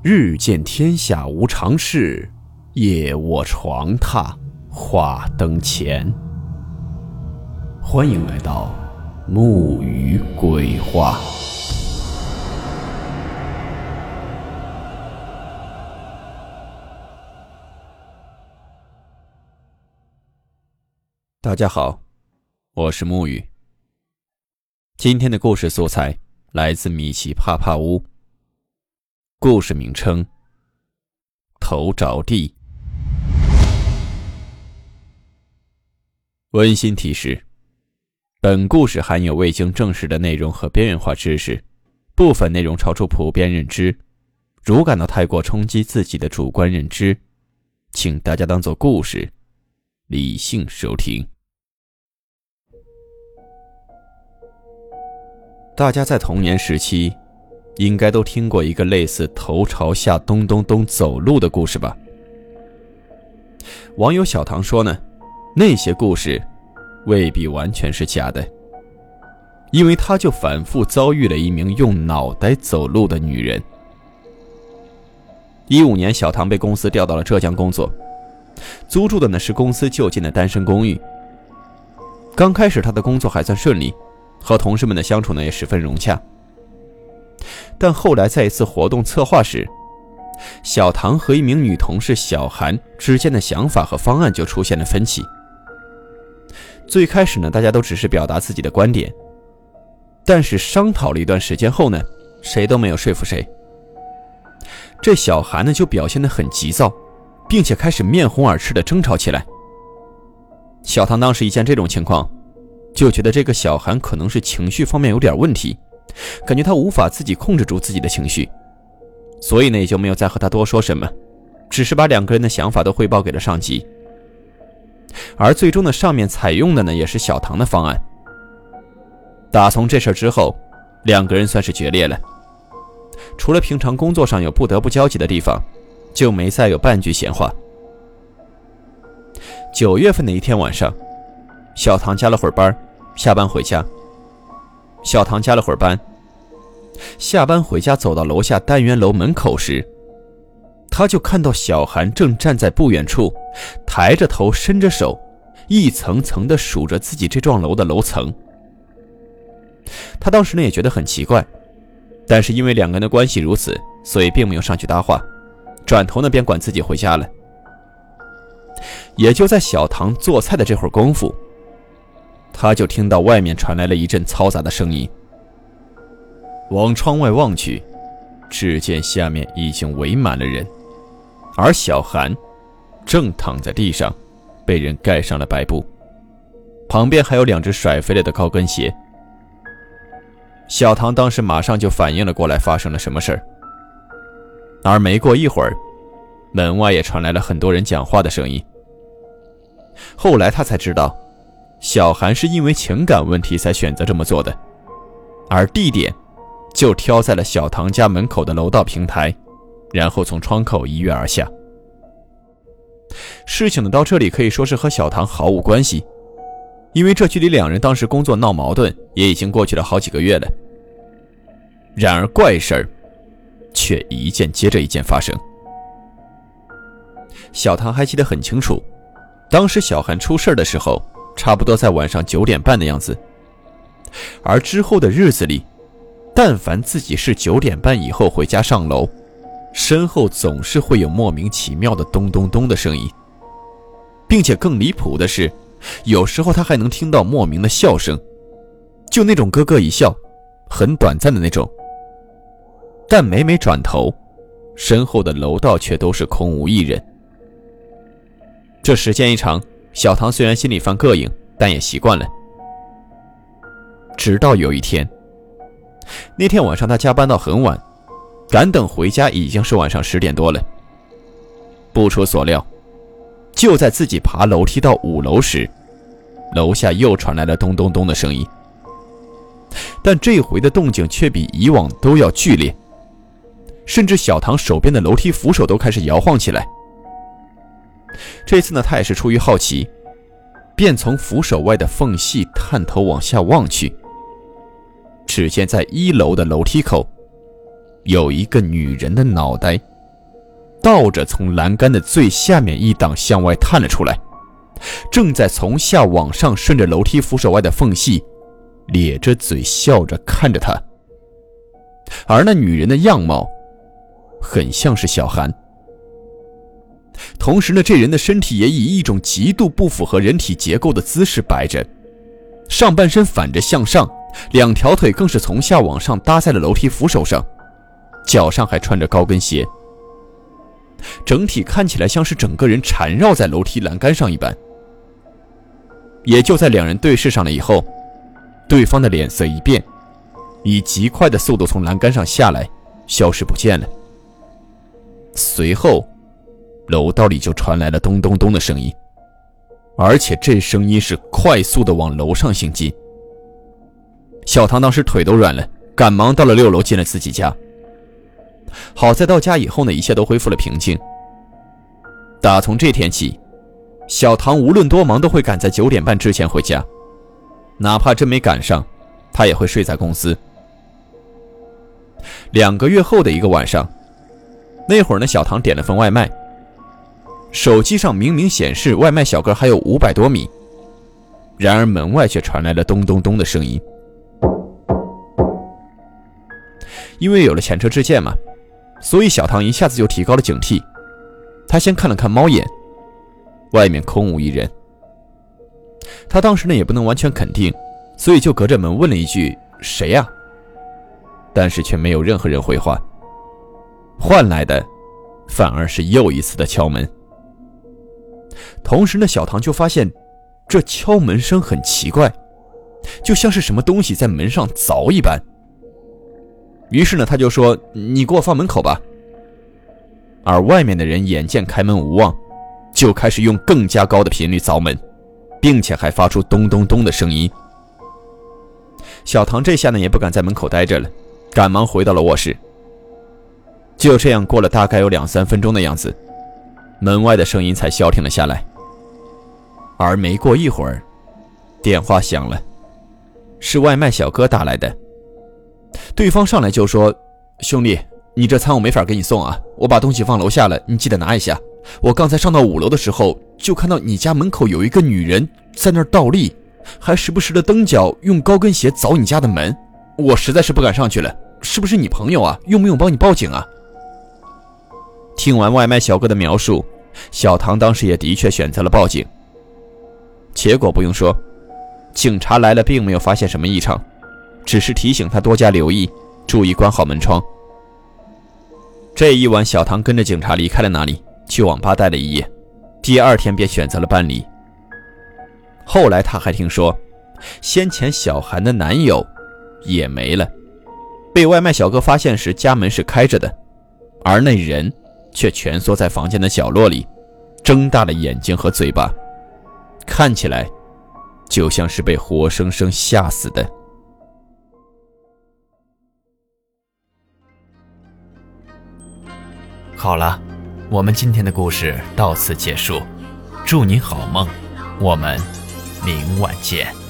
日见天下无常事，夜卧床榻话灯前。欢迎来到木鱼鬼话。大家好，我是木鱼。今天的故事素材来自米奇帕帕屋。故事名称：头着地。温馨提示：本故事含有未经证实的内容和边缘化知识，部分内容超出普遍认知。如感到太过冲击自己的主观认知，请大家当做故事，理性收听。大家在童年时期。应该都听过一个类似头朝下咚咚咚走路的故事吧？网友小唐说呢，那些故事未必完全是假的，因为他就反复遭遇了一名用脑袋走路的女人。一五年，小唐被公司调到了浙江工作，租住的呢是公司就近的单身公寓。刚开始，他的工作还算顺利，和同事们的相处呢也十分融洽。但后来在一次活动策划时，小唐和一名女同事小韩之间的想法和方案就出现了分歧。最开始呢，大家都只是表达自己的观点，但是商讨了一段时间后呢，谁都没有说服谁。这小韩呢就表现得很急躁，并且开始面红耳赤的争吵起来。小唐当时一见这种情况，就觉得这个小韩可能是情绪方面有点问题。感觉他无法自己控制住自己的情绪，所以呢也就没有再和他多说什么，只是把两个人的想法都汇报给了上级。而最终的上面采用的呢也是小唐的方案。打从这事之后，两个人算是决裂了。除了平常工作上有不得不交集的地方，就没再有半句闲话。九月份的一天晚上，小唐加了会儿班，下班回家。小唐加了会儿班，下班回家，走到楼下单元楼门口时，他就看到小韩正站在不远处，抬着头，伸着手，一层层的数着自己这幢楼的楼层。他当时呢也觉得很奇怪，但是因为两个人的关系如此，所以并没有上去搭话，转头呢便管自己回家了。也就在小唐做菜的这会儿功夫。他就听到外面传来了一阵嘈杂的声音。往窗外望去，只见下面已经围满了人，而小韩正躺在地上，被人盖上了白布，旁边还有两只甩飞了的高跟鞋。小唐当时马上就反应了过来，发生了什么事儿。而没过一会儿，门外也传来了很多人讲话的声音。后来他才知道。小韩是因为情感问题才选择这么做的，而地点就挑在了小唐家门口的楼道平台，然后从窗口一跃而下。事情的到这里可以说是和小唐毫无关系，因为这距离两人当时工作闹矛盾也已经过去了好几个月了。然而怪事儿却一件接着一件发生。小唐还记得很清楚，当时小韩出事的时候。差不多在晚上九点半的样子，而之后的日子里，但凡自己是九点半以后回家上楼，身后总是会有莫名其妙的咚咚咚的声音，并且更离谱的是，有时候他还能听到莫名的笑声，就那种咯咯一笑，很短暂的那种。但每每转头，身后的楼道却都是空无一人。这时间一长。小唐虽然心里犯膈应，但也习惯了。直到有一天，那天晚上他加班到很晚，赶等回家已经是晚上十点多了。不出所料，就在自己爬楼梯到五楼时，楼下又传来了咚咚咚的声音。但这回的动静却比以往都要剧烈，甚至小唐手边的楼梯扶手都开始摇晃起来。这次呢，他也是出于好奇，便从扶手外的缝隙探头往下望去。只见在一楼的楼梯口，有一个女人的脑袋倒着从栏杆的最下面一档向外探了出来，正在从下往上顺着楼梯扶手外的缝隙，咧着嘴笑着看着他。而那女人的样貌，很像是小韩。同时呢，这人的身体也以一种极度不符合人体结构的姿势摆着，上半身反着向上，两条腿更是从下往上搭在了楼梯扶手上，脚上还穿着高跟鞋。整体看起来像是整个人缠绕在楼梯栏杆上一般。也就在两人对视上了以后，对方的脸色一变，以极快的速度从栏杆上下来，消失不见了。随后。楼道里就传来了咚咚咚的声音，而且这声音是快速的往楼上行进。小唐当时腿都软了，赶忙到了六楼进了自己家。好在到家以后呢，一切都恢复了平静。打从这天起，小唐无论多忙都会赶在九点半之前回家，哪怕真没赶上，他也会睡在公司。两个月后的一个晚上，那会儿呢，小唐点了份外卖。手机上明明显示外卖小哥还有五百多米，然而门外却传来了咚咚咚的声音。因为有了前车之鉴嘛，所以小唐一下子就提高了警惕。他先看了看猫眼，外面空无一人。他当时呢也不能完全肯定，所以就隔着门问了一句：“谁呀？”但是却没有任何人回话，换来的反而是又一次的敲门。同时呢，小唐就发现，这敲门声很奇怪，就像是什么东西在门上凿一般。于是呢，他就说：“你给我放门口吧。”而外面的人眼见开门无望，就开始用更加高的频率凿门，并且还发出咚咚咚的声音。小唐这下呢也不敢在门口待着了，赶忙回到了卧室。就这样过了大概有两三分钟的样子。门外的声音才消停了下来，而没过一会儿，电话响了，是外卖小哥打来的。对方上来就说：“兄弟，你这餐我没法给你送啊，我把东西放楼下了，你记得拿一下。我刚才上到五楼的时候，就看到你家门口有一个女人在那儿倒立，还时不时的蹬脚，用高跟鞋凿你家的门，我实在是不敢上去了。是不是你朋友啊？用不用帮你报警啊？”听完外卖小哥的描述，小唐当时也的确选择了报警。结果不用说，警察来了，并没有发现什么异常，只是提醒他多加留意，注意关好门窗。这一晚，小唐跟着警察离开了那里，去网吧待了一夜，第二天便选择了搬离。后来他还听说，先前小韩的男友也没了，被外卖小哥发现时，家门是开着的，而那人。却蜷缩在房间的角落里，睁大了眼睛和嘴巴，看起来就像是被活生生吓死的。好了，我们今天的故事到此结束，祝你好梦，我们明晚见。